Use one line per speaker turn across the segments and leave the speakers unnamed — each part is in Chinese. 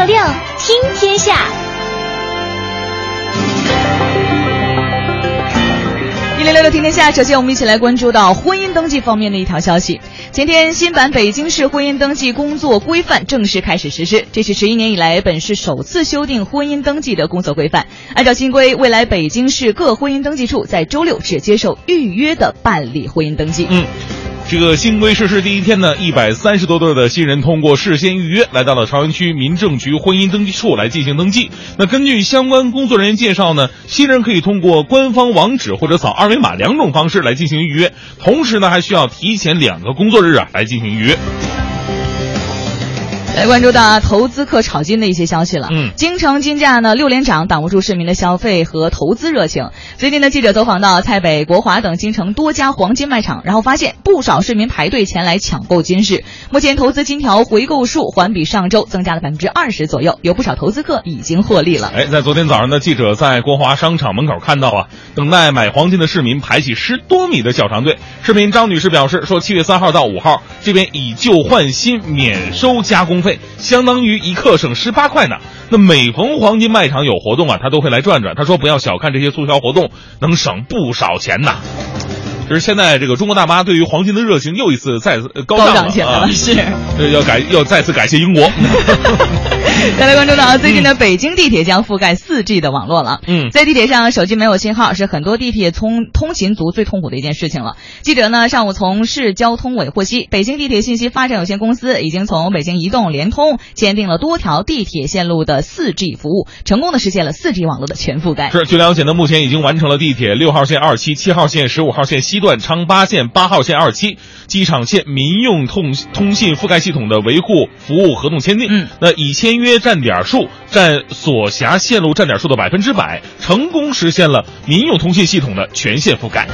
六六，听天下。
一零六六听天下，首先我们一起来关注到婚姻登记方面的一条消息。前天，新版北京市婚姻登记工作规范正式开始实施，这是十一年以来本市首次修订婚姻登记的工作规范。按照新规，未来北京市各婚姻登记处在周六只接受预约的办理婚姻登记。
嗯。这个新规实施第一天呢，一百三十多对的新人通过事先预约，来到了朝阳区民政局婚姻登记处来进行登记。那根据相关工作人员介绍呢，新人可以通过官方网址或者扫二维码两种方式来进行预约，同时呢，还需要提前两个工作日啊来进行预约。
来关注到投资客炒金的一些消息了。
嗯，
京城金价呢六连涨，挡不住市民的消费和投资热情。最近呢，记者走访到蔡北、国华等京城多家黄金卖场，然后发现不少市民排队前来抢购金饰。目前投资金条回购数环比上周增加了百分之二十左右，有不少投资客已经获利了。
哎，在昨天早上呢，记者在国华商场门口看到啊，等待买黄金的市民排起十多米的小长队。市民张女士表示说，七月三号到五号，这边以旧换新，免收加工费。相当于一克省十八块呢。那每逢黄金卖场有活动啊，他都会来转转。他说不要小看这些促销活动，能省不少钱呐。就是现在这个中国大妈对于黄金的热情又一次再次高
涨起来了，是。
要感要再次感谢英国。
再来关注到最近的北京地铁将覆盖四 G 的网络了。
嗯，
在地铁上手机没有信号是很多地铁通通勤族最痛苦的一件事情了。记者呢上午从市交通委获悉，北京地铁信息发展有限公司已经从北京移动、联通签订了多条地铁线路的四 G 服务，成功的实现了四 G 网络的全覆盖。
是，据了解呢，目前已经完成了地铁六号线二期、七号线、十五号线西段、昌八线、八号线二期、机场线民用通通信覆盖系统的维护服务合同签订。
嗯，
那已签约站点数占所辖线路站点数的百分之百，成功实现了民用通信系统的全线覆盖。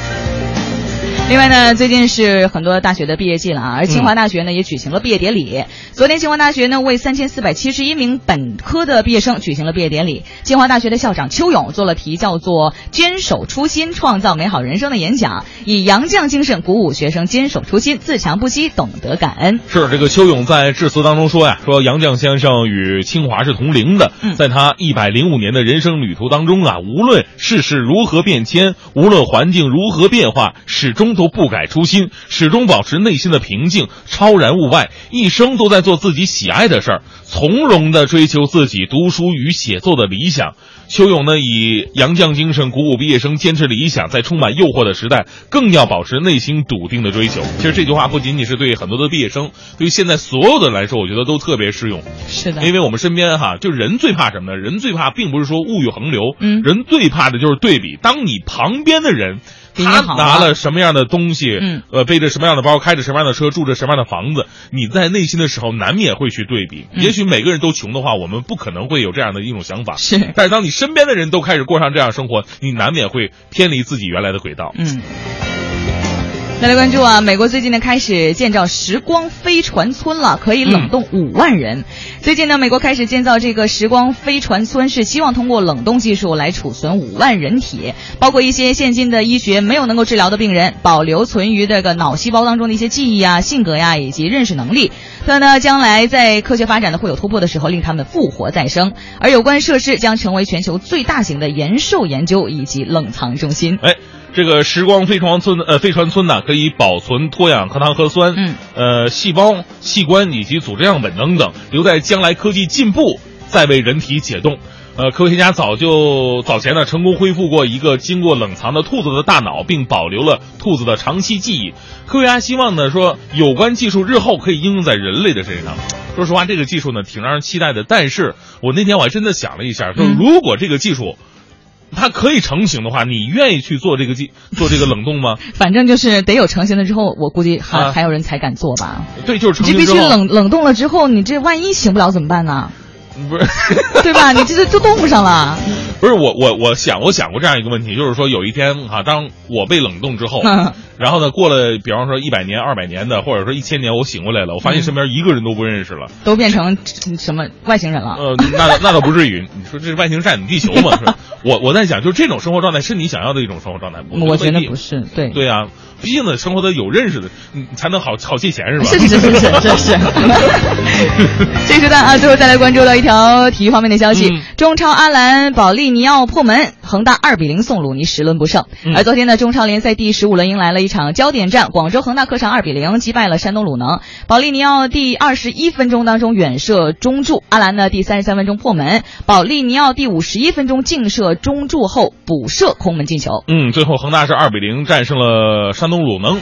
另外呢，最近是很多大学的毕业季了啊，而清华大学呢也举行了毕业典礼。昨天，清华大学呢为三千四百七十一名本科的毕业生举行了毕业典礼。清华大学的校长邱勇做了题叫做“坚守初心，创造美好人生”的演讲，以杨绛精神鼓舞学生坚守初心，自强不息，懂得感恩。
是这个邱勇在致辞当中说呀，说杨绛先生与清华是同龄的，在他一百零五年的人生旅途当中啊，无论世事如何变迁，无论环境如何变化，始终。都不改初心，始终保持内心的平静，超然物外，一生都在做自己喜爱的事儿，从容的追求自己读书与写作的理想。邱勇呢，以杨绛精神鼓舞毕业生坚持理想，在充满诱惑的时代，更要保持内心笃定的追求。其实这句话不仅仅是对很多的毕业生，对于现在所有的来说，我觉得都特别适用。
是的，
因为我们身边哈，就人最怕什么呢？人最怕并不是说物欲横流，
嗯，
人最怕的就是对比。当你旁边的人。他拿了什么样的东西？
嗯，
呃，背着什么样的包，开着什么样的车，住着什么样的房子？你在内心的时候难免会去对比。也许每个人都穷的话，我们不可能会有这样的一种想法。
是，
但是当你身边的人都开始过上这样生活，你难免会偏离自己原来的轨道。
嗯。再来关注啊，美国最近呢开始建造时光飞船村了，可以冷冻五万人。最近呢，美国开始建造这个时光飞船村，是希望通过冷冻技术来储存五万人体，包括一些现今的医学没有能够治疗的病人，保留存于这个脑细胞当中的一些记忆啊、性格呀以及认识能力。它呢，将来在科学发展的会有突破的时候，令他们复活再生。而有关设施将成为全球最大型的延寿研究以及冷藏中心。
哎。这个时光飞船村呃飞船村呢，可以保存脱氧核糖核酸，
嗯，
呃细胞、器官以及组织样本等等，留在将来科技进步再为人体解冻。呃，科学家早就早前呢成功恢复过一个经过冷藏的兔子的大脑，并保留了兔子的长期记忆。科学家希望呢说有关技术日后可以应用在人类的身上。说实话，这个技术呢挺让人期待的。但是我那天我还真的想了一下，说如果这个技术。它可以成型的话，你愿意去做这个技做这个冷冻吗？
反正就是得有成型了之后，我估计还还有人才敢做吧。
对，就是成
型必须冷冷冻了之后，你这万一醒不了怎么办呢？
不是，
对吧？你这这就冻上了。
不是我我我想我想过这样一个问题，就是说有一天啊，当我被冷冻之后，然后呢，过了比方说一百年、二百年的，或者说一千年，我醒过来了，我发现身边一个人都不认识了，
都变成什么外星人了？
呃，那那倒不至于。你说这是外星占领地球吗？我我在想，就是这种生活状态是你想要的一种生活状态
我觉得不是，对
对啊。毕竟呢，生活的有认识的，你才能好好借钱是吧？
是是是是是是。这时段啊，最后再来关注到一条体育方面的消息：中超阿兰保利尼奥破门，恒大二比零送鲁尼，十轮不胜。而昨天呢，中超联赛第十五轮迎来了一场焦点战，广州恒大客场二比零击败了山东鲁能。保利尼奥第二十一分钟当中远射中柱，阿兰呢第三十三分钟破门，保利尼奥第五十一分钟劲射中柱后补射空门进球。
嗯，最后恒大是二比零战胜了山。山东鲁能。